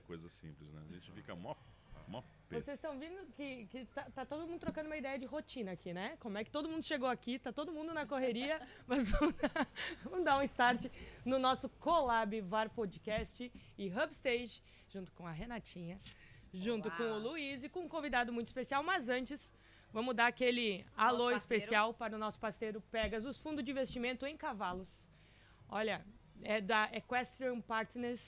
é coisa simples, né? A gente fica mó, mó vocês estão vendo que, que tá, tá, todo mundo trocando uma ideia de rotina aqui, né? Como é que todo mundo chegou aqui, tá todo mundo na correria, mas vamos dar, vamos dar um start no nosso Collab VAR Podcast e Hubstage, junto com a Renatinha, junto Olá. com o Luiz e com um convidado muito especial, mas antes... Vamos dar aquele alô especial para o nosso parceiro Pegasus, fundo de investimento em cavalos. Olha, é da Equestrian Partners,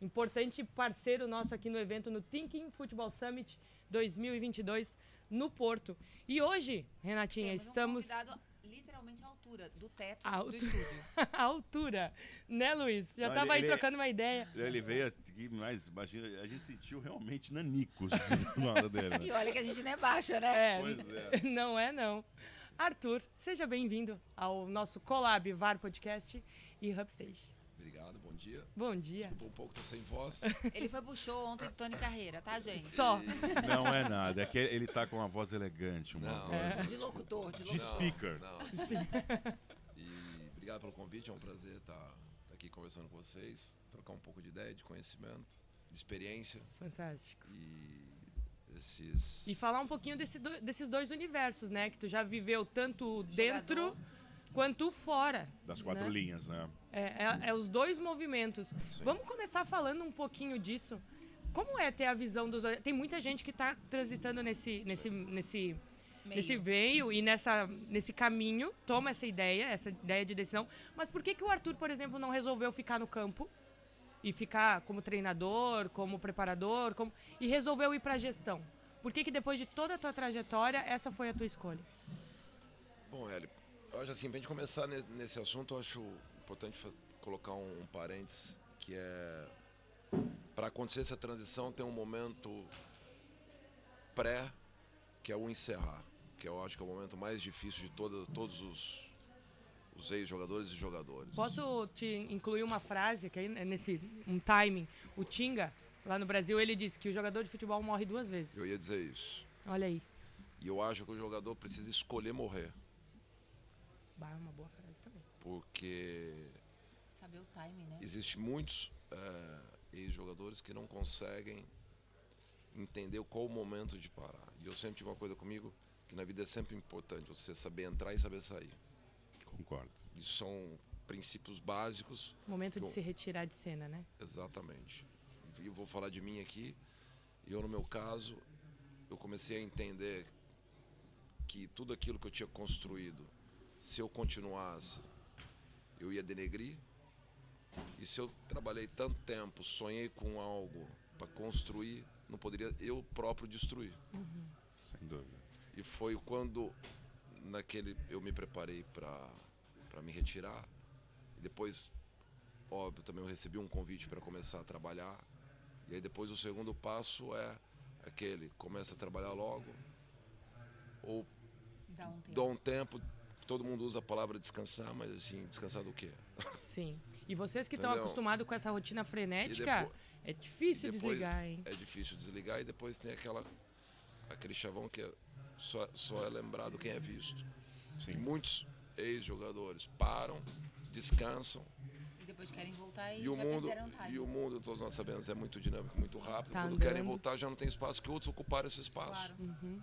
importante parceiro nosso aqui no evento no Thinking Football Summit 2022 no Porto. E hoje, Renatinha, Temos estamos um literalmente a altura do teto a do estúdio. a altura, né, Luiz? Já estava aí trocando uma ideia. Ele veio aqui, mas imagina, a gente sentiu realmente nanicos do lado dele. Né? E olha que a gente não é baixa, né? É, é. Não é, não. Arthur, seja bem-vindo ao nosso Collab VAR Podcast e Hubstage. Obrigado, bom dia. Bom dia. Desculpa um pouco, tô sem voz. Ele foi pro show ontem do Tony Carreira, tá, gente? Só. Não é nada, é que ele tá com uma voz elegante, uma não, voz... É. De locutor, de locutor. De speaker. Não, não. E obrigado pelo convite, é um prazer estar tá, tá aqui conversando com vocês, trocar um pouco de ideia, de conhecimento, de experiência. Fantástico. E esses... E falar um pouquinho desse do, desses dois universos, né? Que tu já viveu tanto Jogador. dentro quanto fora. Das quatro né? linhas, né? É, é, é, os dois movimentos. Sim. Vamos começar falando um pouquinho disso. Como é ter a visão dos dois? Tem muita gente que está transitando nesse, nesse, nesse, meio. nesse veio e nessa, nesse caminho, toma essa ideia, essa ideia de decisão. Mas por que, que o Arthur, por exemplo, não resolveu ficar no campo e ficar como treinador, como preparador, como... e resolveu ir para a gestão? Por que, que depois de toda a tua trajetória, essa foi a tua escolha? Bom, Hélio, eu acho assim, para a gente começar nesse assunto, eu acho importante colocar um, um parênteses, que é para acontecer essa transição tem um momento pré, que é o encerrar, que eu acho que é o momento mais difícil de todo, todos os, os ex-jogadores e jogadores. Posso te incluir uma frase, que aí é nesse um timing, o Tinga, lá no Brasil, ele disse que o jogador de futebol morre duas vezes. Eu ia dizer isso. Olha aí. E eu acho que o jogador precisa escolher morrer. Bah, é uma boa frase também. Porque. Saber o time, né? Existem muitos é, ex-jogadores que não conseguem entender qual o momento de parar. E eu sempre tive uma coisa comigo que na vida é sempre importante você saber entrar e saber sair. Concordo. Isso são princípios básicos. Momento de eu... se retirar de cena, né? Exatamente. E eu vou falar de mim aqui. E eu, no meu caso, eu comecei a entender que tudo aquilo que eu tinha construído se eu continuasse, eu ia denegrir. E se eu trabalhei tanto tempo, sonhei com algo para construir, não poderia eu próprio destruir. Uhum. Sem dúvida. E foi quando naquele eu me preparei para para me retirar. E depois, óbvio, também eu recebi um convite para começar a trabalhar. E aí depois o segundo passo é aquele, começa a trabalhar logo ou dá um tempo, dá um tempo todo mundo usa a palavra descansar, mas assim, descansar do quê? Sim. E vocês que estão acostumados com essa rotina frenética, depois, é difícil desligar, hein? É difícil desligar e depois tem aquela aquele chavão que é, só, só é lembrado quem é visto. Sim. E muitos ex-jogadores param, descansam. E depois querem voltar e, e o mundo E o mundo, todos nós sabemos, é muito dinâmico, muito rápido. Tá Quando andando. querem voltar já não tem espaço que outros ocuparam esse espaço. Claro. Uhum.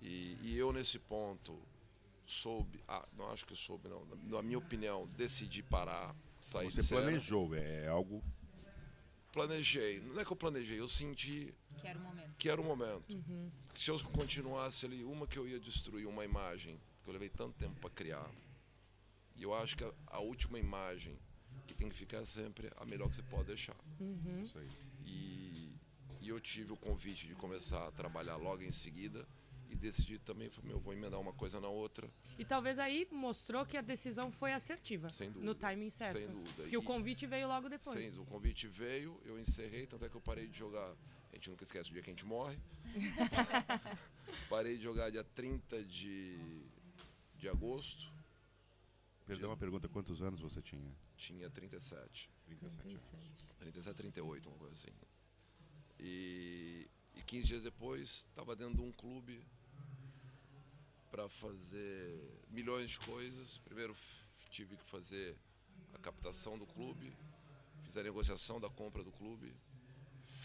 E, e eu nesse ponto soube, ah, não acho que soube, não. Na minha opinião, decidi parar, sair Você de cena. planejou, é algo. Planejei. Não é que eu planejei, eu senti. Que era o momento. Que era o momento. Uhum. Se eu continuasse ali, uma que eu ia destruir uma imagem que eu levei tanto tempo para criar. E eu acho que a, a, última imagem que tem que ficar sempre a melhor que você pode deixar. Uhum. Isso aí. E, e eu tive o convite de começar a trabalhar logo em seguida e decidi também, meu, vou emendar uma coisa na outra. E talvez aí mostrou que a decisão foi assertiva. Sem dúvida. No timing certo. Sem dúvida. Que o convite veio logo depois. Sim, o convite veio, eu encerrei, tanto é que eu parei de jogar. A gente nunca esquece o dia que a gente morre. parei de jogar dia 30 de, de agosto. Perdão uma pergunta, quantos anos você tinha? Tinha 37. 37, 37. 37, 38, uma coisa assim. E, e 15 dias depois, estava dentro de um clube para fazer milhões de coisas. Primeiro tive que fazer a captação do clube, fiz a negociação da compra do clube,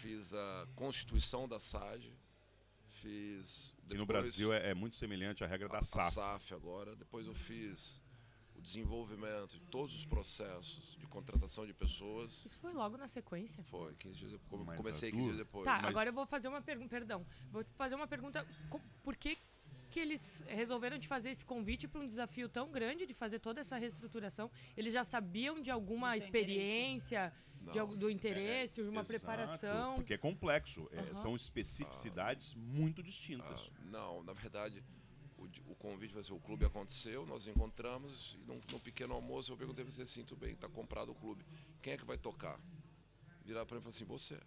fiz a constituição da SAD, fiz. Que no Brasil é, é muito semelhante à regra da a, SAF. A SAF agora. Depois eu fiz o desenvolvimento de todos os processos de contratação de pessoas. Isso foi logo na sequência? Foi, 15 dias depois. Mas Comecei Arthur- 15 dias depois. Tá, Mas- agora eu vou fazer uma pergunta, perdão. Vou fazer uma pergunta. Por que, que eles resolveram te fazer esse convite para um desafio tão grande de fazer toda essa reestruturação? Eles já sabiam de alguma Do seu experiência, de, Não. al- do interesse, de uma Exato, É, preparação? Porque é complexo. é, Aham. são especificidades muito distintas. Ah, não, na verdade, o, o convite vai ser o clube aconteceu, nós encontramos e num, num pequeno almoço eu perguntei para você assim, tudo bem, tá comprado o clube. Quem é que vai tocar? Virar para mim e falar assim, você.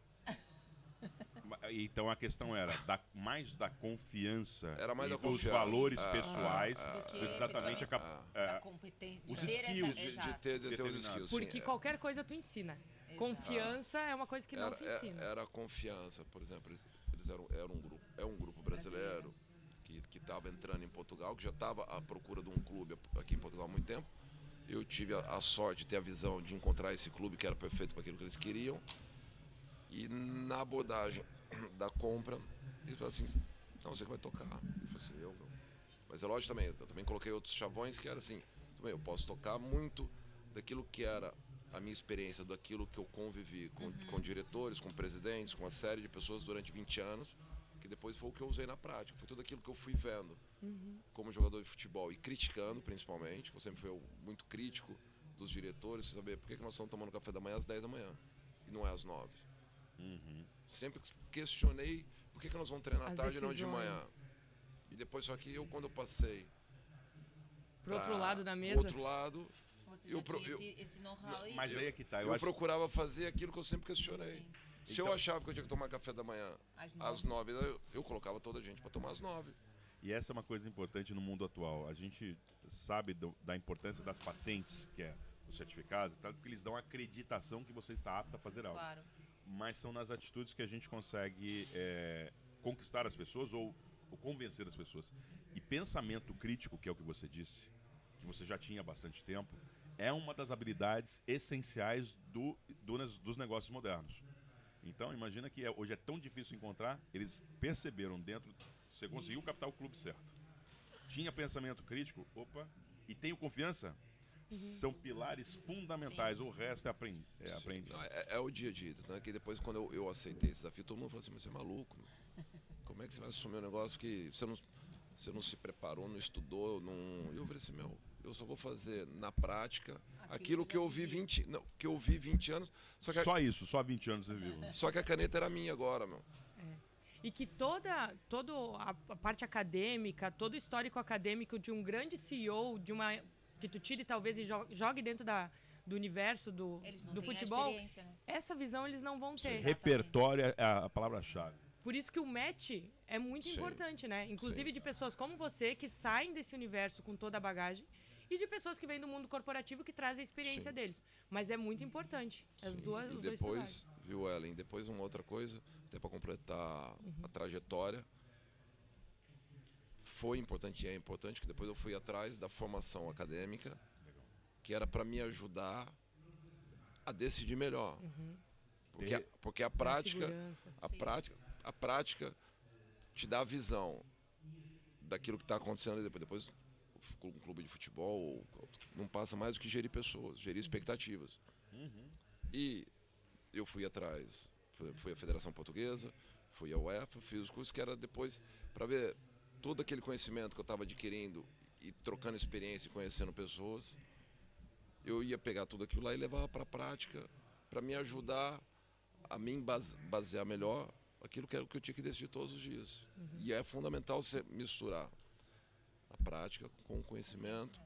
Então a questão era da- mais da confiança Era mais e da dos confiança. valores Ah, pessoais ah, Do que exatamente a ah, é, competência. os de ter skills essa, de- de, de exato. ter, de ter os Determinados. skills. Porque sim, é. qualquer coisa tu ensina. Exato. Confiança é uma coisa que não era, se é- ensina. era confiança, por exemplo, eles, eles eram, eram um grupo, é um grupo brasileiro que estava entrando em Portugal, que já estava à procura de um clube aqui em Portugal há muito tempo. Eu tive a, a sorte de ter a visão de encontrar esse clube que era perfeito para aquilo que eles queriam. E na abordagem da compra, eles falaram assim, não, você que vai tocar. Eu falei assim, eu não. Mas é lógico também, eu também coloquei outros chavões que era assim, bem, eu posso tocar muito daquilo que era a minha experiência, daquilo que eu convivi com, com diretores, com presidentes, com uma série de pessoas durante 20 anos, que depois foi o que eu usei na prática, foi tudo aquilo que eu fui vendo como jogador de futebol e criticando principalmente, que eu sempre fui muito crítico dos diretores, saber por que, que nós estamos tomando café da manhã às 10 da manhã e não é às 9. Uhum. Sempre questionei por que, que nós vamos treinar à As tarde e não de manhã. E depois, só que eu, quando eu passei Pro outro lado da mesa. outro lado, Você Eu já pro- tinha eu- esse, esse know-how aí. Mas aí é que tá. Eu, eu, acho procurava fazer aquilo que eu sempre questionei. Sim. Se Então- eu achava que eu tinha que tomar café da manhã Às às nove. 9, eu, eu colocava toda a gente para tomar às 9. E essa é uma coisa importante no mundo atual. A gente sabe do- da importância das patentes, que é os certificados, e tal, porque eles dão acreditação que você está apto a fazer algo. Claro. Mas são nas atitudes que a gente consegue é, conquistar as pessoas ou, ou convencer as pessoas. E pensamento crítico, que é o que você disse, que você já tinha há bastante tempo, é uma das habilidades essenciais do, do dos negócios modernos. Então, imagina que é- hoje é tão difícil encontrar, eles perceberam dentro, você conseguiu captar o clube certo. Tinha pensamento crítico, opa, e tenho confiança, são pilares fundamentais, o resto é, aprend, é Sim, aprende. não, é, é o dia a dia. Né? Que depois, quando eu, eu aceitei esse desafio, todo mundo falou assim: mas você é maluco. meu. Como é que você vai assumir um negócio que você não, você não se preparou, não estudou? Não... E eu falei assim: meu, eu só vou fazer na prática aquilo, que eu vi 20, não, que eu vi 20 anos. Só que, a, Só isso, só 20 anos você viu. só que a caneta era minha agora, meu. E que toda, toda a, a parte acadêmica, todo o histórico acadêmico de um grande CEO, de uma que tu tire talvez e jo- jogue dentro da, do universo do, Eles não do têm a futebol, experiência, né? essa visão eles não vão ter. Exatamente. Repertório é a palavra-chave. Por isso que o match é muito Sim. importante, né? Inclusive Sim. de pessoas como você que saem desse universo com toda a bagagem e de pessoas que vêm do mundo corporativo que trazem a experiência Sim. deles. Mas é muito importante. As Sim, duas, e depois, viu, Ellen? Depois uma outra coisa, até para completar Uhum. a trajetória. Foi importante e é importante que depois eu fui atrás da formação acadêmica, que era para me ajudar a decidir melhor. Porque, a, porque a prática, a Sim. prática, a prática te dá a visão daquilo que está acontecendo e depois. Depois um clube de futebol não passa mais do que gerir pessoas, gerir expectativas. Uhum. E eu fui atrás, fui, fui à Federação Portuguesa, fui à UEFA, fiz os cursos que era depois para ver todo aquele conhecimento que eu estava adquirindo e trocando experiência e conhecendo pessoas. Eu ia pegar tudo aquilo lá e levar para a prática para me ajudar a me base- basear melhor aquilo que era o que eu tinha que decidir todos os dias. E é fundamental você misturar a prática com o conhecimento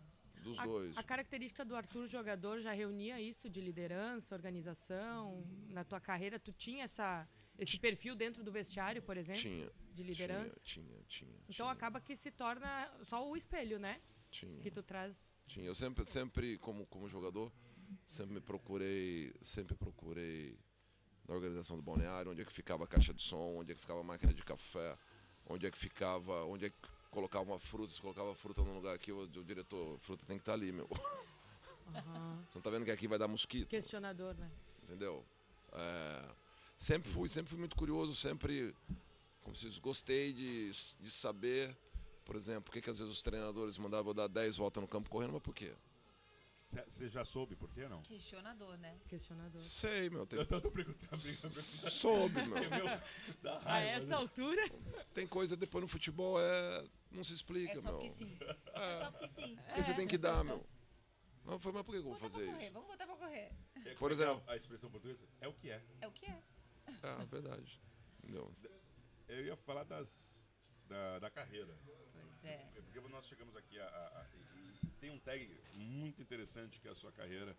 dos A, dois. a característica do Arthur jogador já reunia isso de liderança, organização. Na tua carreira, tu tinha essa, esse perfil dentro do vestiário, por exemplo, Tinha, de liderança. tinha, tinha, tinha. Então tinha, acaba que se torna só o espelho, né? tinha. Que tu traz. Tinha. Eu sempre, sempre como, como jogador, sempre me procurei, sempre procurei na organização do balneário, onde é que ficava a caixa de som, onde é que ficava a máquina de café, onde é que ficava, onde é que colocava uma fruta, se colocava fruta num lugar aqui, o, o diretor, fruta tem que estar ali, meu. Aham. Você não tá vendo que aqui vai dar mosquito? Questionador, né? entendeu? É, sempre fui, sempre fui muito curioso, sempre, como se diz, gostei de, de saber, por exemplo, por que, que às vezes os treinadores mandavam eu dar 10 voltas no campo correndo, mas por quê? Você já soube por quê, não? Questionador, né? Questionador. Sei, meu. Tem... Eu tô, tô brincando, brincando. Soube, meu. Dá A essa né? altura, Tem coisa depois no futebol é. não se explica, É só meu. porque sim. É só porque sim. Porque você tem que dar, meu. Não, foi, mas por que eu vou fazer correr, isso? vamos botar pra correr. É, Por é é exemplo. A expressão portuguesa é o que é. É o que é. Ah, verdade. Entendeu? Eu ia falar das, da, da carreira. Pois é. Porque nós chegamos aqui a, a- a- e- e tem um tag muito interessante que é a sua carreira.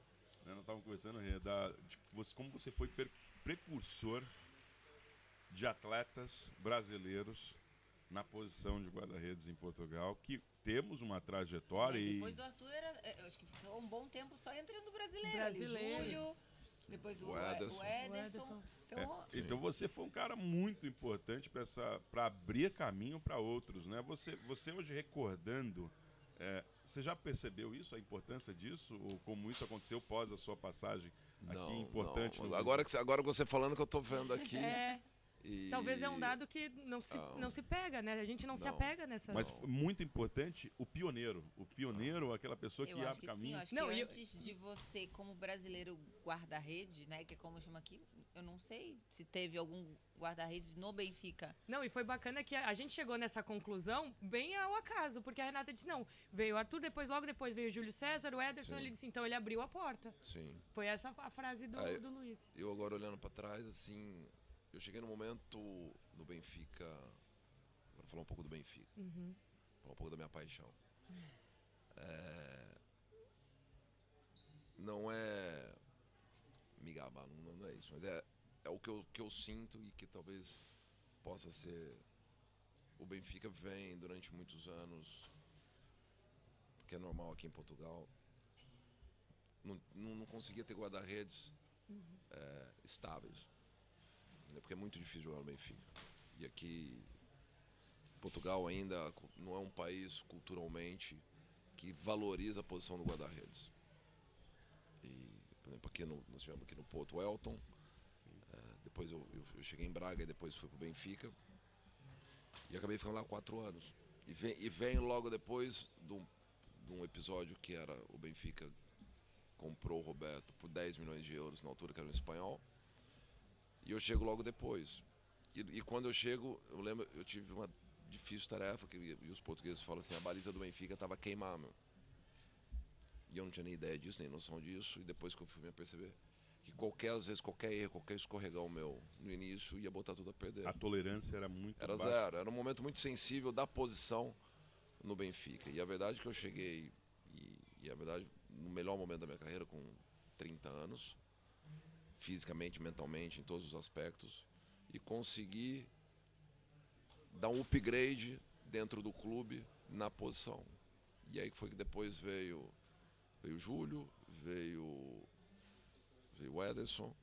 Né? Nós estávamos conversando Rê, da, de você- como você foi per- precursor de atletas brasileiros na posição de guarda-redes em Portugal, que temos uma trajetória E e, depois do Arthur, era, é, eu acho que ficou um bom tempo só entrando brasileiro. Júlio, depois o, O o Ederson. O Ederson. Então, É, então você foi um cara muito importante para abrir caminho para outros, né? Você, você hoje recordando, é, você já percebeu isso, a importância disso, ou como isso aconteceu pós a sua passagem aqui importante? não. Agora, que, você- agora você falando que eu tô vendo aqui. é, e- talvez é um dado que não se, Ah. não se pega, né? A gente não, se Não. apega nessa... Mas Não. muito importante o pioneiro, o pioneiro, aquela pessoa que eu acho abre que caminho. sim, eu acho Não, que eu- antes de você, como brasileiro guarda-rede, né, que é como chama aqui, eu não sei se teve algum guarda-redes no Benfica. Não, e foi bacana que a a gente chegou nessa conclusão bem ao acaso, porque a Renata disse, não, veio o Arthur, depois logo depois veio o Júlio César, o Ederson, Sim. ele disse, então ele abriu a porta. Sim. Foi essa a frase do, Aí- do Luiz. Eu agora olhando pra trás, assim, eu cheguei no momento no Benfica. Agora falar um pouco do Benfica, Uhum. falar um pouco da minha paixão. É, não é me gabar, não, não é isso, mas é, é o que eu, que eu sinto e que talvez possa ser. O Benfica vem durante muitos anos, porque é normal aqui em Portugal, não, não, não conseguia ter guarda-redes é, estáveis. Né, Porque é muito difícil jogar no Benfica. E aqui, Portugal ainda não é um país culturalmente que valoriza a posição do guarda-redes. E, por exemplo, aqui no, nós tivemos aqui no Porto Elton, é, depois eu, eu- eu cheguei em Braga e depois fui para o Benfica. E acabei ficando lá quatro anos. E vem, e vem logo depois de um, de um episódio que era o Benfica comprou o Roberto por 10 milhões de euros na altura que era um espanhol. E eu chego logo depois. E, e quando eu chego, eu lembro, eu tive uma difícil tarefa, que, e os portugueses falam assim, a baliza do Benfica estava queimada. meu. E eu não tinha nem ideia disso, nem noção disso. E depois que eu fui me perceber que qualquer, às vezes, qualquer erro, qualquer escorregão meu no início ia botar tudo a perder. A tolerância era muito Era baixa. zero. Era um momento muito sensível da posição no Benfica. E a verdade é que eu cheguei, e, e a verdade, no melhor momento da minha carreira, com 30 anos, fisicamente, mentalmente, em todos os aspectos, e consegui dar um upgrade dentro do clube na posição. E aí foi que depois veio, veio o Júlio, veio, veio o Ederson,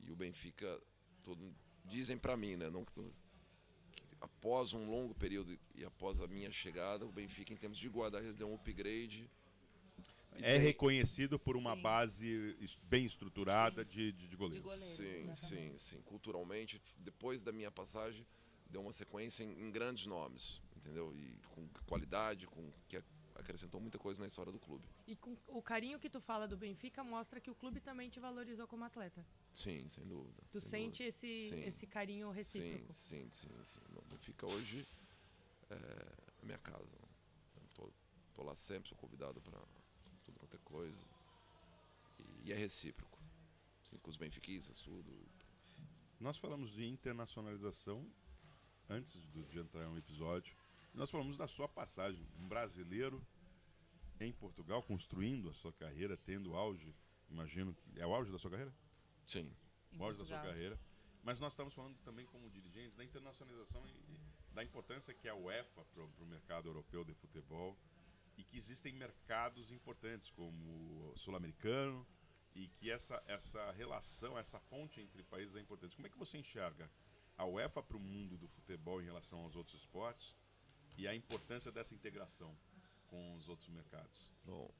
e o Benfica, todo, dizem para mim, né? Não que que após um longo período e após a minha chegada, o Benfica, em termos de guarda-redes, deu um upgrade. É reconhecido por uma Sim. base bem estruturada de, de, de De goleiros. goleiro. Sim, sim, sim. Culturalmente, depois da minha passagem, deu uma sequência em, em grandes nomes, entendeu? E com qualidade, com que acrescentou muita coisa na história do clube. E com o carinho que tu fala do Benfica mostra que o clube também te valorizou como atleta. Sim, sem dúvida. Tu sem sente dúvida. esse, Sim. esse carinho Sim, recíproco. sim, sim, sim. O Benfica hoje é a minha casa. Eu tô, tô lá sempre, sou convidado para é coisa. E, e é recíproco. Assim, com os benfiquistas, tudo. Nós falamos de internacionalização antes do, de entrar no episódio. Nós falamos da sua passagem, um brasileiro em Portugal, construindo a sua carreira, tendo auge. Imagino que é o auge da sua carreira? Sim. Em o auge da sua carreira. Mas nós estamos falando também como dirigentes da internacionalização e, e da importância que é a UEFA para o mercado europeu de futebol e que existem mercados importantes como o sul-americano e que essa, essa relação, essa ponte entre países é importante. Como é que você enxerga a UEFA para o mundo do futebol em relação aos outros esportes e a importância dessa integração com os outros mercados? Bom,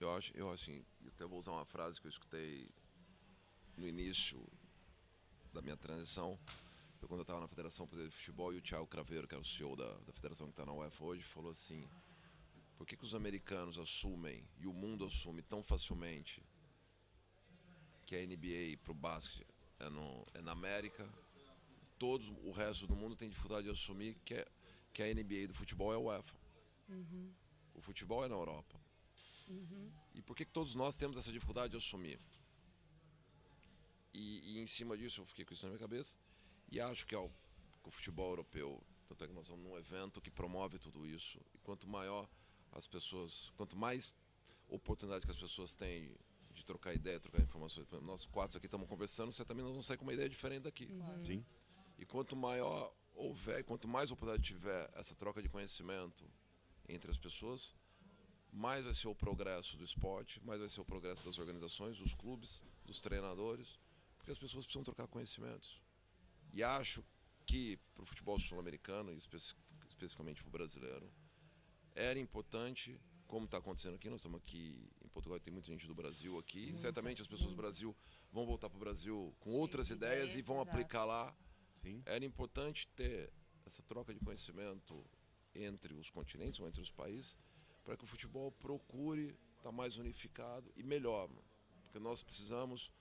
eu acho, eu assim, eu até vou usar uma frase que eu escutei no início da minha transição, quando eu estava na Federação Brasileira de Futebol e o Thiago Craveiro, que era o CEO da, da federação que está na UEFA hoje, falou assim: por que, que os americanos assumem e o mundo assume tão facilmente que a NBA para o basquete é, no, é na América, todos o resto do mundo tem dificuldade de assumir que, é, que a NBA do futebol é a UEFA. O futebol é na Europa. E por que, que todos nós temos essa dificuldade de assumir? E, e em cima disso eu fiquei com isso na minha cabeça e acho que, é o, que o futebol europeu, tanto é que nós estamos num evento que promove tudo isso, e quanto maior as pessoas, quanto mais oportunidade que as pessoas têm de trocar ideia, trocar informações, nós quatro aqui estamos conversando, você também nós vamos sair com uma ideia diferente daqui. Sim. E quanto maior houver, quanto mais oportunidade tiver essa troca de conhecimento entre as pessoas, mais vai ser o progresso do esporte, mais vai ser o progresso das organizações, dos clubes, dos treinadores, porque as pessoas precisam trocar conhecimentos. E acho que para o futebol sul-americano, e especi especificamente para o brasileiro, era importante, como está acontecendo aqui, nós estamos aqui em Portugal, tem muita gente do Brasil aqui, e certamente as pessoas do Brasil vão voltar para o Brasil com Cheio outras de ideias e ideias, vão exato. aplicar lá Sim. era importante ter essa troca de conhecimento entre os continentes ou entre os países para que o futebol procure estar mais unificado e melhor, porque nós precisamos,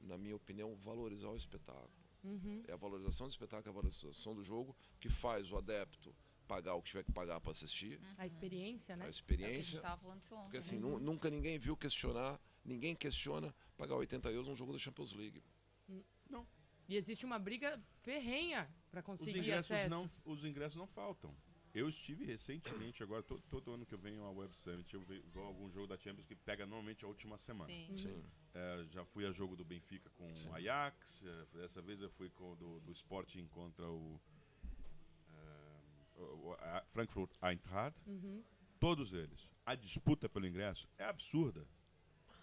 na minha opinião, valorizar o espetáculo. Uhum. É a valorização do espetáculo, é a valorização do jogo que faz o adepto pagar o que tiver que pagar para assistir, A experiência, a né? É o que a gente experiência. estava falando isso ontem. Porque assim, nu- nunca ninguém viu questionar, ninguém questiona pagar 80 euros num jogo da Champions League. E existe uma briga ferrenha para Os conseguir ingressos, acesso. não, os ingressos não faltam. Eu estive recentemente, agora, todo, todo ano que eu venho ao Web Summit, eu vou a algum jogo da Champions que pega normalmente a última semana. Sim. Sim. É, já fui a jogo do Benfica com Sim. o Ajax, é, dessa vez eu fui com o do, do Sporting contra o, é, a Frankfurt Eintracht. Uhum. Todos eles. A disputa pelo ingresso é absurda.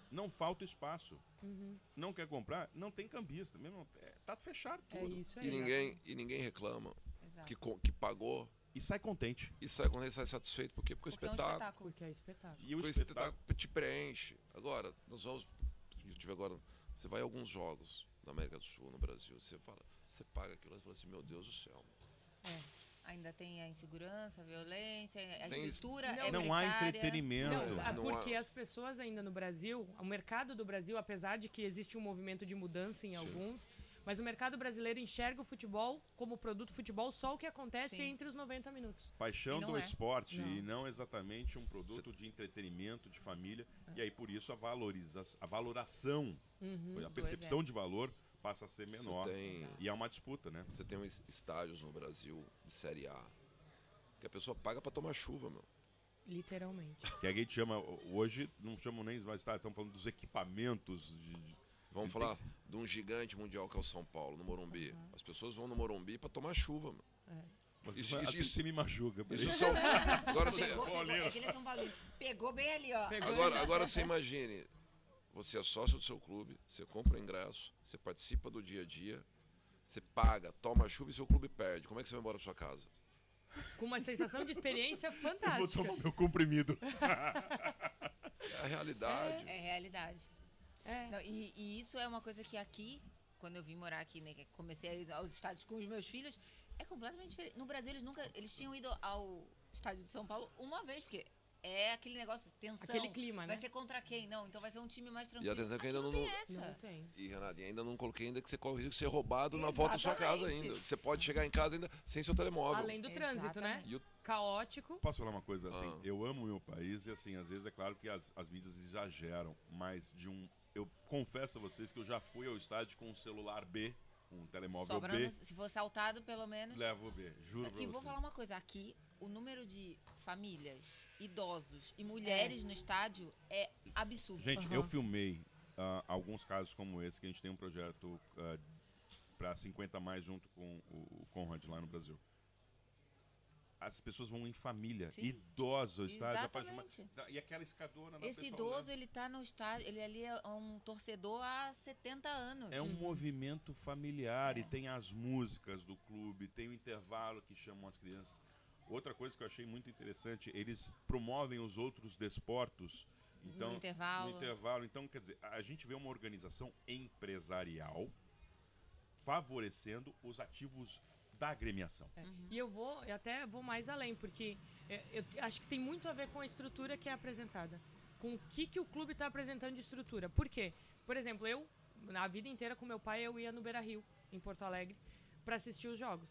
Não falta espaço. Uhum. Não quer comprar? Não tem cambista. Mesmo, é, tá fechado É tudo. isso aí. E ninguém, e ninguém reclama Exato. que, que pagou E sai contente. e sai ele sai satisfeito. Por quê? Porque, Porque é o um espetáculo, espetáculo. Porque é espetáculo. E o espetáculo. espetáculo te preenche. Agora, nós vamos. Eu tive agora. Você vai a alguns jogos na América do Sul, no Brasil, você fala, você paga aquilo e fala assim, meu Deus do céu. Ainda tem a insegurança, a violência, a Tem- estrutura Não- é Não há entretenimento. Não, não porque há- as pessoas ainda no Brasil, o mercado do Brasil, apesar de que existe um movimento de mudança em Sim. alguns, mas o mercado brasileiro enxerga o futebol como produto futebol só o que acontece Sim. entre os 90 minutos. Paixão do é. esporte Não. e não exatamente um produto de entretenimento, de família. E aí, por isso, a, valoriza a valoração, Uhum. a percepção de valor passa a ser menor. Você tem, E é uma disputa, né? você tem uns estádios no Brasil de Série A que a pessoa paga pra tomar chuva, meu. Literalmente. Que a gente chama, hoje, não chamam nem mais, tá, estamos falando dos equipamentos. De, de- Vamos Ele falar tem de um gigante mundial que é o São Paulo, no Morumbi. As pessoas vão no Morumbi pra tomar chuva, meu. mas Isso- assim isso- isso- você me machuca. Isso são. Agora você, Pegou, pegou, Paulino. é é São. Pegou bem ali, ó. Pegou agora, agora você imagine, você é sócio do seu clube, você compra o ingresso, você participa do dia a dia, você paga, toma chuva e seu clube perde. Como é que você vai embora pra sua casa? Com uma sensação de experiência Eu vou fantástica. tomar meu comprimido. É a realidade. É realidade. É. Não, e, e isso é uma coisa que aqui, quando eu vim morar aqui, né, comecei a ir aos estádios com os meus filhos, é completamente diferente. No Brasil, eles nunca. Eles tinham ido ao estádio de São Paulo uma vez, porque é aquele negócio de tensão. Aquele clima, Vai né? ser contra quem? Não, então vai ser um time mais tranquilo. atenção que Aqui ainda não, não- tem essa. Não tem. E, Renato, e ainda não coloquei ainda que você corre o risco de ser roubado na volta da sua casa Exatamente. ainda. Você pode chegar em casa ainda sem seu telemóvel. Além do trânsito, né? Exatamente. E o- Caótico. Posso falar uma coisa assim? Ah. Eu amo o meu país e assim, às vezes é claro que as, as mídias exageram, mas de um. Eu confesso a vocês que eu já fui ao estádio com um celular B, um telemóvel Sobrando, B, se for saltado, pelo menos. levo o B, juro pra E vou vocês. falar uma coisa, aqui o número de famílias, idosos e mulheres no estádio é absurdo. Gente, Aham. eu filmei ah, alguns casos como esse, que a gente tem um projeto para 50 mais junto com o, o Conrad lá no Brasil. As pessoas vão em família, Sim. idosos ao estádio. rapaz, uma- Exatamente. E aquela escadona da Esse pessoa idoso, olhando. ele tá no estádio, ele ali é um torcedor há 70 anos. É um movimento familiar É. e tem as músicas do clube, tem o intervalo que chamam as crianças. Outra coisa que eu achei muito interessante, eles promovem os outros desportos Então, no intervalo. No intervalo. Então, quer dizer, a gente vê uma organização empresarial favorecendo os ativos da agremiação. É. E eu vou, eu até vou mais além, porque é, eu acho que tem muito a ver com a estrutura que é apresentada. Com o que, que o clube está apresentando de estrutura. Por quê? Por exemplo, eu, na vida inteira com meu pai, eu ia no Beira Rio, em Porto Alegre, para assistir os jogos.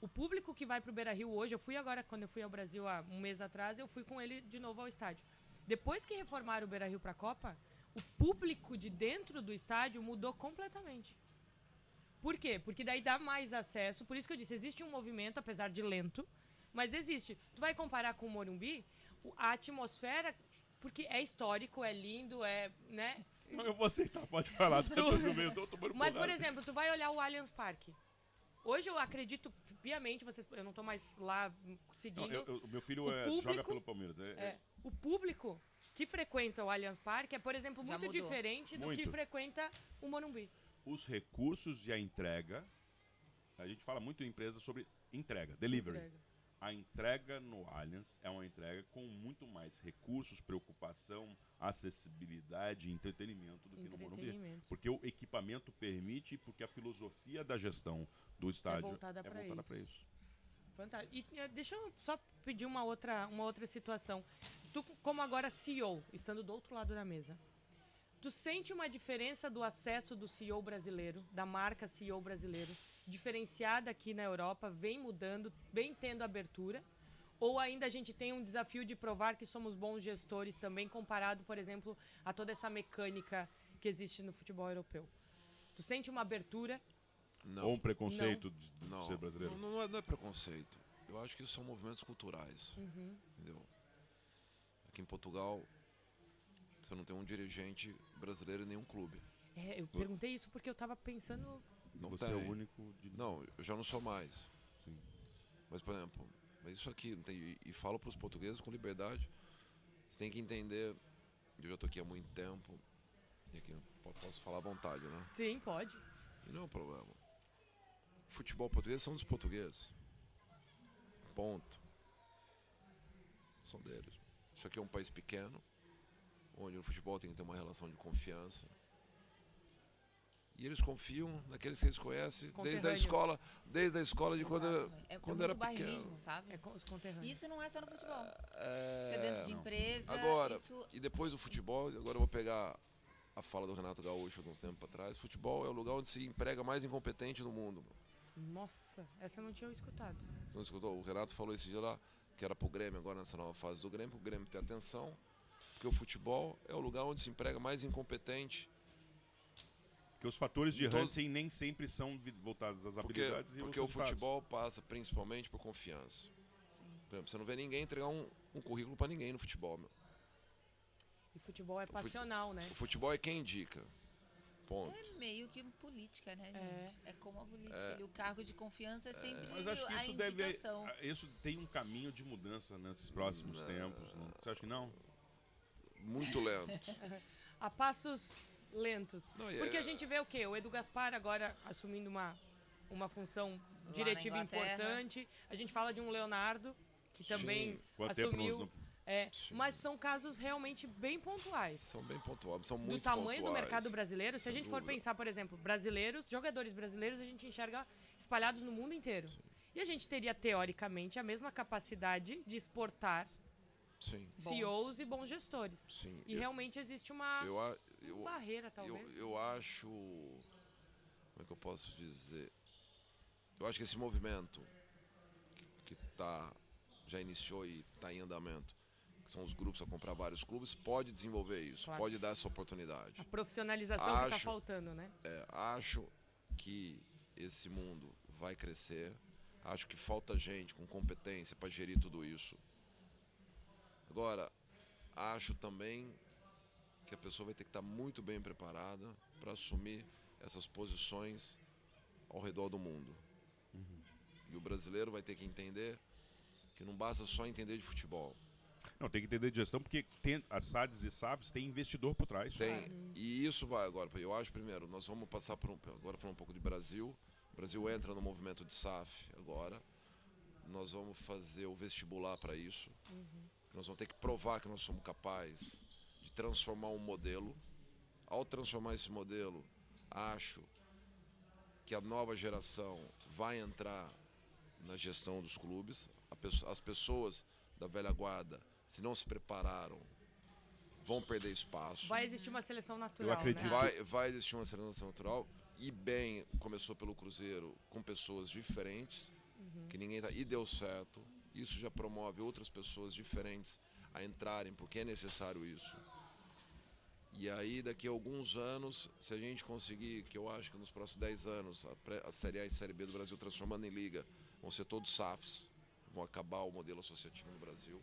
O público que vai pro Beira Rio hoje, eu fui agora, quando eu fui ao Brasil há um mês atrás, eu fui com ele de novo ao estádio. Depois que reformaram o Beira Rio para a Copa, o público de dentro do estádio mudou completamente. Por quê? Porque daí dá mais acesso. Por isso que eu disse, existe um movimento, apesar de lento, mas existe. Tu vai comparar com o Morumbi, a atmosfera, porque é histórico, é lindo, é, né? Não, eu vou aceitar, pode falar. Tô, tô no meio, tô tomando Mas, por exemplo, tu vai olhar o Allianz Parque. Hoje eu acredito piamente, vocês, eu não tô mais lá hum, Não, seguindo. eu- eu- meu filho O é, público- joga pelo Palmeiras. É, É, o público que frequenta o Allianz Parque é, por exemplo, muito diferente do que Muito. frequenta o Morumbi. Os recursos e a entrega. A gente fala muito em empresa sobre entrega, delivery. Entrega. A entrega no Allianz é uma entrega com muito mais recursos, preocupação, acessibilidade e entretenimento do que no Morumbi. Porque o equipamento permite, porque a filosofia da gestão do estádio voltada pra isso. para isso. Fantástico. E eh, deixa eu só pedir uma outra, uma outra situação. Tu, como agora CEO, estando do outro lado da mesa, tu sente uma diferença do acesso do CEO brasileiro, da marca CEO brasileiro, diferenciada aqui na Europa, vem mudando, vem tendo abertura? Ou ainda a gente tem um desafio de provar que somos bons gestores também, comparado, por exemplo, a toda essa mecânica que existe no futebol europeu? Tu sente uma abertura? Não. Ou um preconceito de, de Não, ser brasileiro. Não, não é, não é preconceito. Eu acho que isso são movimentos culturais. Uhum. Entendeu? Aqui em Portugal, você não tem um dirigente brasileiro em nenhum clube. É, eu perguntei isso porque eu tava pensando Não Você tem. é o único de... Não, eu já não sou mais. Sim. Mas, por exemplo, mas isso aqui, não tem, e, e falo para os portugueses com liberdade, você tem que entender, eu já estou aqui há muito tempo, e aqui posso falar à vontade, né? Sim, pode. E não é um problema. Futebol português são dos portugueses. Ponto. São deles. Isso aqui é um país pequeno, onde o futebol tem que ter uma relação de confiança. E eles confiam naqueles que eles conhecem desde a escola, desde a escola de quando, Exato. é, quando é era pequeno. sabe? É com os conterrâneos. Isso não é só no futebol. É, Isso é dentro de não. empresa. Agora, isso e depois do futebol, agora eu vou pegar a fala do Renato Gaúcho de uns tempos atrás. Futebol é o lugar onde se emprega mais incompetente no mundo. Nossa, essa eu não tinha escutado. Não escutou? O Renato falou esse dia lá, que era pro Grêmio agora nessa nova fase do Grêmio, pro Grêmio ter atenção, porque o futebol é o lugar onde se emprega mais incompetente, Porque os fatores de Todos- hunting nem sempre são voltados às porque, habilidades e porque o futebol passa principalmente por confiança. Sim. Por exemplo, você não vê ninguém entregar um, um currículo para ninguém no futebol, meu. E futebol é fute- passional, né? O futebol é quem indica. Ponto. é meio que política, né, É. gente? É, como a política. É. O cargo de confiança é sempre Mas acho que a isso deve. indicação. a- Isso tem um caminho de mudança nesses próximos Não. tempos. Não? Você acha que não? Muito lento. A passos lentos. Não, Porque é- a gente vê o quê? O Edu Gaspar agora assumindo uma, uma função na diretiva importante. A gente fala de um Leonardo, que também Sim, tempo assumiu. no- no- É, Sim. mas são casos realmente bem pontuais. São bem pontuais, são do muito tamanho do pontuais. mercado brasileiro, se a gente for dúvida. pensar, por exemplo, brasileiros, jogadores brasileiros, a gente enxerga espalhados no mundo inteiro. E a gente teria, teoricamente, a mesma capacidade de exportar Sim. CEOs e bons gestores. sim. E Eu- realmente existe uma eu, eu, barreira, eu, talvez. eu acho. Como é que eu posso dizer? Eu acho que esse movimento que, que tá, já iniciou e está em andamento, que são os grupos a comprar vários clubes, pode desenvolver isso, Claro. pode dar essa oportunidade. A profissionalização que está Acho- faltando, né? É, acho que esse mundo vai crescer. Acho que falta gente com competência para gerir tudo isso. Agora, acho também que a pessoa vai ter que estar muito bem preparada para assumir essas posições ao redor do mundo. E o brasileiro vai ter que entender que não basta só entender de futebol. Não, tem que entender de gestão, porque tem, as SADs e SAFs têm investidor por trás. Tem. E isso vai agora. Eu acho, primeiro, nós vamos passar por um. Agora falando um pouco de Brasil. O Brasil entra no movimento de SAF agora. Nós vamos fazer o vestibular para isso. Nós vamos ter que provar que nós somos capazes de transformar um modelo. Ao transformar esse modelo, acho que a nova geração vai entrar na gestão dos clubes. As pessoas da velha guarda, se não se prepararam, vão perder espaço. Vai existir uma seleção natural. acredito. Né? Vai, vai existir uma seleção natural. E bem, começou pelo Cruzeiro com pessoas diferentes, que ninguém tá, e deu certo. Isso já promove outras pessoas diferentes a entrarem, porque é necessário isso. E aí, daqui a alguns anos, se a gente conseguir, que eu acho que nos próximos 10 anos, a, pré- a Série A e Série B do Brasil transformando em liga, vão ser todos SAFs, vão acabar o modelo associativo no Brasil.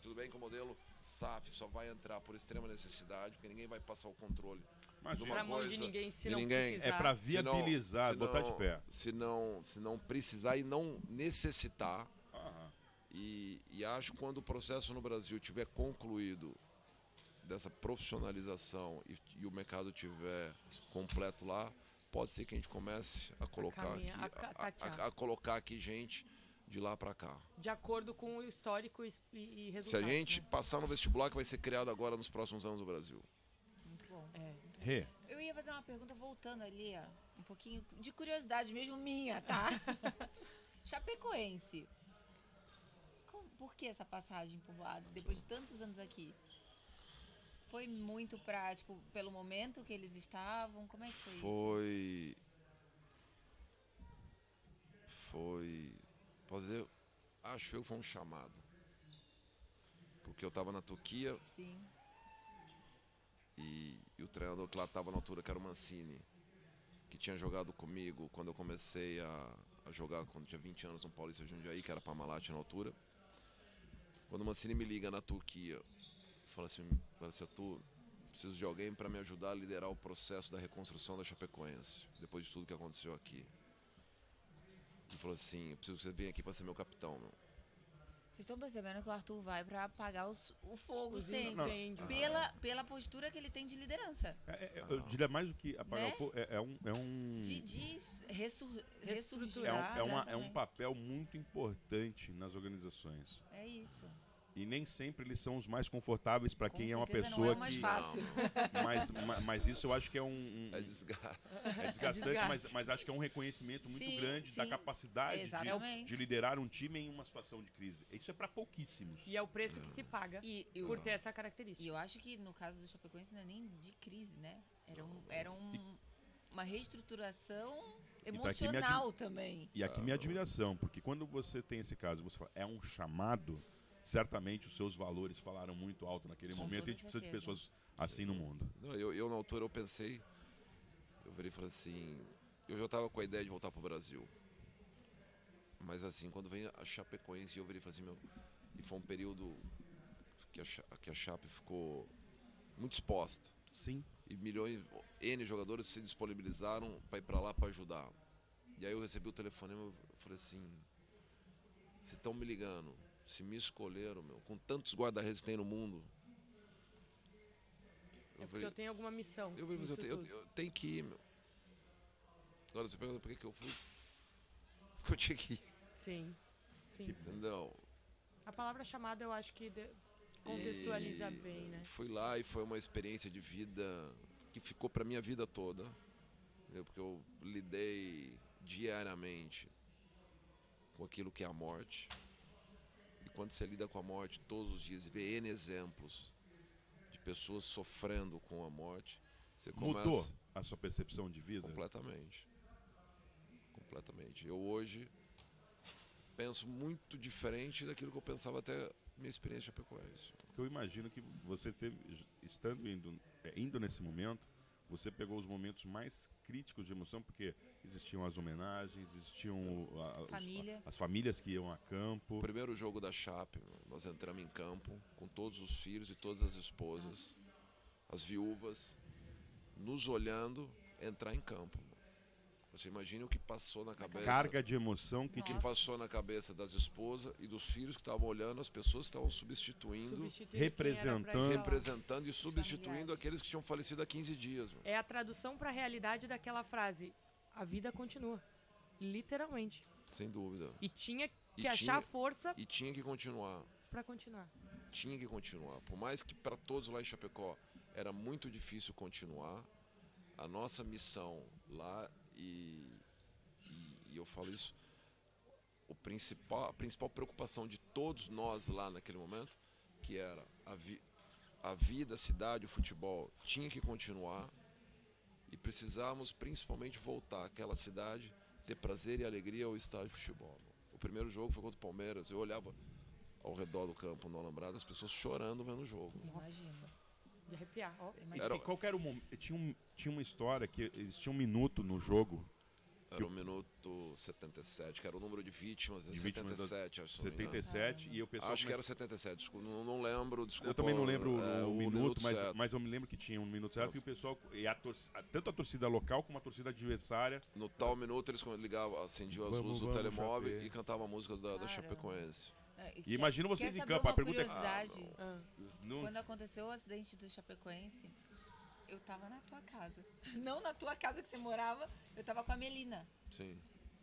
Tudo bem que o modelo SAF só vai entrar por extrema necessidade, porque ninguém vai passar o controle Imagina. Uma Pra mão de coisa, ninguém se de não ninguém. precisar. É pra Se não- viabilizar, se botar não- de pé. Se não, se não precisar e não necessitar. E, e acho que quando o processo no Brasil tiver concluído dessa profissionalização e, e o mercado tiver completo lá, pode ser que a gente comece a colocar caminhar, aqui, a a, tatear. a- a colocar aqui gente de lá para cá. De acordo com o histórico e, e Se a resultados. gente né? passar no vestibular que vai ser criado agora nos próximos anos no Brasil. Muito bom. É. Rê, Eu ia fazer uma pergunta voltando ali, ó, um pouquinho de curiosidade mesmo minha, tá? Chapecoense. Por que essa passagem por lá, depois de tantos anos aqui? Foi muito pra, tipo, pelo momento que eles estavam? Como é que foi, isso? Foi. Foi. Posso dizer, acho eu que foi um chamado. Porque eu estava na Turquia Sim. e, e o treinador que lá estava na altura, que era o Mancini, que tinha jogado comigo quando eu comecei a, a jogar, quando tinha 20 anos no Paulista Jundiaí, que era Parmalat na altura. Quando o Mancini me liga na Turquia, fala assim, fala assim, tu preciso de alguém para me ajudar a liderar o processo da reconstrução da Chapecoense, depois de tudo que aconteceu aqui. Ele falou assim, eu preciso que você venha aqui para ser meu capitão, meu. Vocês estão percebendo que o Arthur vai pra apagar os- o fogo Os. Pela, pela postura que ele tem de liderança. é- é- eu diria mais do que apagar Né? o fogo, é, é um, é um, De, de ressur, ressurgir. é, um, é, uma- é um papel muito importante nas organizações. É isso. E nem sempre eles são os mais confortáveis para quem é uma pessoa não é o mais que. fácil. Mas, ma- mas isso eu acho que é um. um- É é desgastante, desgaste. mas, mas acho que é um reconhecimento muito Sim, grande da sim. capacidade de, de liderar um time em uma situação de crise. Isso é para pouquíssimos. E é o preço que se paga E, eu- por ter essa e característica. eu acho que no caso do Chapecoense não é nem de crise, né? Era, um, era um, uma reestruturação tá aqui minha emocional também. E aqui minha admiração, porque quando você tem esse caso, você fala, é um chamado, certamente os seus valores falaram muito alto naquele Com momento e a gente precisa de pessoas assim no mundo. Não, eu, eu, na altura, eu pensei, eu virei e falei assim, eu já estava com a ideia de voltar pro Brasil. Mas assim, quando vem a Chapecoense, eu virei e falei assim, meu, e foi um período que a, que a Chape ficou muito exposta. Sim. E milhões, N jogadores se disponibilizaram para ir para lá para ajudar. E aí eu recebi o telefonema, eu falei assim, vocês estão me ligando, se me escolheram, meu, com tantos guarda-redes que tem no mundo. É porque eu tenho alguma missão. Eu, eu, eu, eu, eu tenho que ir, meu. Agora você pergunta por que, que eu fui? Porque eu tinha que ir, Sim. Sim. entendeu? A palavra chamada eu acho que de- contextualiza E bem, né? Fui lá e foi uma experiência de vida que ficou pra minha vida toda. entendeu? Porque eu lidei diariamente com aquilo que é a morte. E quando você lida com a morte todos os dias e vê N exemplos de pessoas sofrendo com a morte, você começa... Mudou a sua percepção de vida? Completamente. Completamente. Eu hoje penso muito diferente daquilo que eu pensava até minha experiência. Porque eu imagino que você teve, estando indo, é, indo nesse momento, você pegou os momentos mais críticos de emoção, porque existiam as homenagens, existiam a- os- Família. as famílias que iam a campo. O primeiro jogo da Chape, nós entramos em campo com todos os filhos e todas as esposas, as viúvas, nos olhando entrar em campo. Você imagina o que passou na cabeça. Carga de emoção que O que passou na cabeça das esposas e dos filhos que estavam olhando, as pessoas que estavam substituindo, pra representando- representando e substituindo aqueles que tinham falecido há 15 dias. meu. É a tradução para a realidade daquela frase. A vida continua. Literalmente. Sem dúvida. E tinha E que achar tinha- força E tinha que continuar. para continuar. Tinha que continuar. Por mais que para todos lá em Chapecó era muito difícil continuar. A nossa missão lá, e, e, e eu falo isso, o principal, a principal preocupação de todos nós lá naquele momento, que era a, vi, a vida, a cidade, o futebol, tinha que continuar e precisávamos principalmente voltar àquela cidade, ter prazer e alegria ao estádio de futebol. O primeiro jogo foi contra o Palmeiras, eu olhava ao redor do campo no Alambrado, as pessoas chorando vendo o jogo. Imagina. De arrepiar, ó. E, Imagina. Era- qual que era o momento? Tinha, um, tinha uma história que existia um minuto no jogo, Era o minuto 77, que era o número de vítimas, é De vítimas da- 77, acho. se não me engano. 77, e o pessoal. Acho que era começou- 77, desculpa, não, não lembro, desculpa. Eu também não lembro é, o, minuto, mas, certo. mas eu me lembro que tinha um minuto certo Nossa. e o pessoal. E a tor- a- tanto a torcida local como a torcida adversária. No tal minuto eles ligavam, acendiam as Vamos, luzes do telemóvel e cantavam a música da, da. Chapecoense. É, E imagina vocês quer em campo, a pergunta é- curiosidade? Ah. Não, Quando aconteceu o acidente do Chapecoense, eu tava na tua casa. Não na tua casa que você morava, eu tava com a Melina, Sim.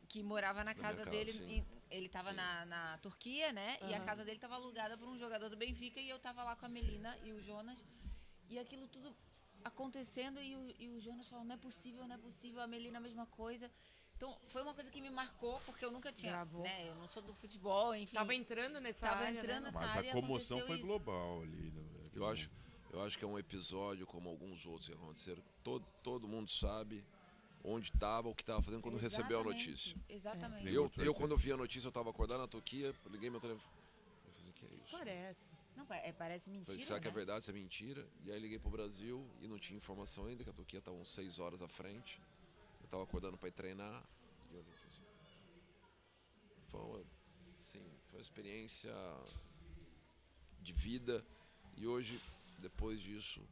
que morava na casa casa, dele. ele tava na, na Turquia, né? E a casa dele tava alugada por um jogador do Benfica e eu tava lá com a Melina e o Jonas. E aquilo tudo acontecendo e o, e o Jonas falando, não é possível, não é possível, a Melina a mesma coisa. Então, foi uma coisa que me marcou, porque eu nunca tinha, Gravou. né? Eu não sou do futebol, enfim. Tava entrando nessa Tava área, entrando né? nessa mas área a comoção foi isso. global ali. né? Eu acho, eu acho que é um episódio, como alguns outros que aconteceram, todo, todo mundo sabe onde estava, o que estava fazendo quando recebeu a Exatamente, notícia. Exatamente. É. Eu, eu quando vi a notícia, eu estava acordado na Turquia, liguei meu telefone. Eu falei, que é Que isso? é essa? Não, é, parece mentira, Falei, será que é né? verdade, se é mentira? E aí liguei pro Brasil e não tinha informação ainda, que a Turquia estava uns seis horas à frente. Eu estava acordando para ir treinar. E eu falei assim, foi uma, sim, foi uma experiência de vida. E hoje, depois disso,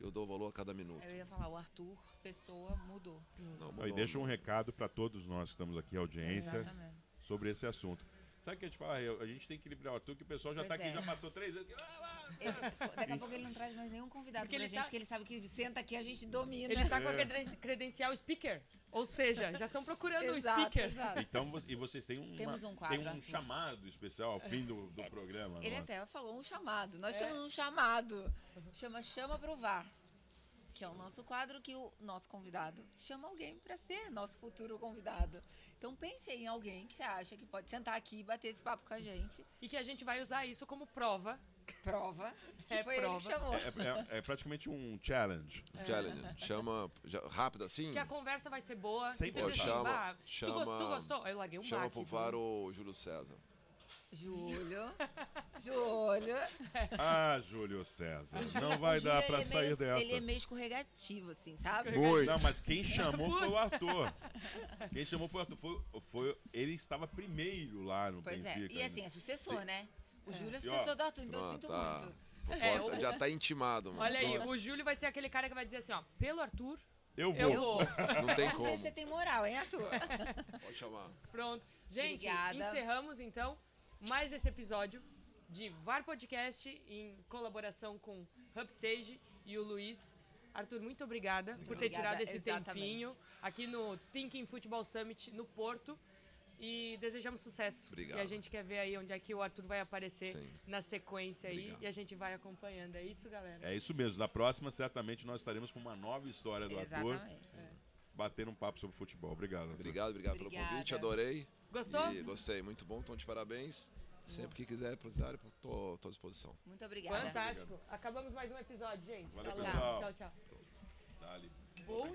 eu dou valor a cada minuto. Eu ia falar, o Arthur, pessoa, mudou. Não, Aí mudou, deixa um recado para todos nós que estamos aqui, audiência, Exatamente. sobre esse assunto. Sabe o que eu ia te falar? Eu- A gente tem que equilibrar o Arthur, que o pessoal já Pois tá aqui, é. já passou três anos. Ele- daqui a pouco ele não traz mais nenhum convidado Porque pra ele gente, tá- porque ele sabe que senta aqui a gente domina. Ele tá com a É. creden- credencial speaker. Ou seja, já estão procurando o exato, speaker. exato. Então, e vocês têm um, Temos um quadro, tem um Arthur. chamado especial ao fim do, do programa. Ele não é? até falou um chamado. Nós É. temos um chamado. Chama Chama Provar. Que é o nosso quadro que o nosso convidado chama alguém para ser nosso futuro convidado. Então pense em alguém que você acha que pode sentar aqui e bater esse papo com a gente. E que a gente vai usar isso como prova. Prova que É foi ele prova. que chamou. É, é- é praticamente um challenge. Challenge. Chama já- rápido assim? Que a conversa vai ser boa. Sem tipo Pô, assim, chama- tu, gos- chama- tu gostou? Eu larguei um Chama baque, pro? VAR o Júlio César. Júlio. Júlio. Ah, Júlio César. Júlio- Não vai Júlio, dar pra é sair meio- dessa. Ele é meio escorregativo, assim, sabe? Muito. Não, mas quem chamou foi o Arthur. Quem chamou foi o Arthur. Foi, foi- ele estava primeiro lá no Pois é. Benfica. E assim, é sucessor, né? O Júlio é E, ó, sucessor do Arthur, então eu Pronto, sinto tá. muito. É, o- Já tá intimado, mano. Olha aí, o Júlio vai ser aquele cara que vai dizer assim, ó, pelo Arthur, Eu vou. eu vou. Não tem como. você tem moral, hein, Arthur? Pode chamar. Pronto. Gente, Obrigada. encerramos então mais esse episódio de VAR Podcast em colaboração com Hubstage e o Luiz. Arthur, muito obrigada por ter Obrigada, tirado esse exatamente. tempinho aqui no Thinking Football Summit no Porto. E desejamos sucesso. Obrigado. E a gente quer ver aí onde é que o Arthur vai aparecer Sim. na sequência aí. Obrigado. E a gente vai acompanhando. É isso, galera? É isso mesmo. Na próxima, certamente, nós estaremos com uma nova história do Arthur. Exatamente. Batendo um papo sobre futebol. Obrigado. Arthur. Obrigado, obrigado pelo Obrigada. convite, adorei. Gostou? E gostei, muito bom, então de parabéns. Sempre que quiser, precisar, tô, tô à disposição. Muito obrigada. Fantástico. Acabamos mais um episódio, gente. Valeu, Falou. pessoal. Tchau, tchau. Dali. Bom.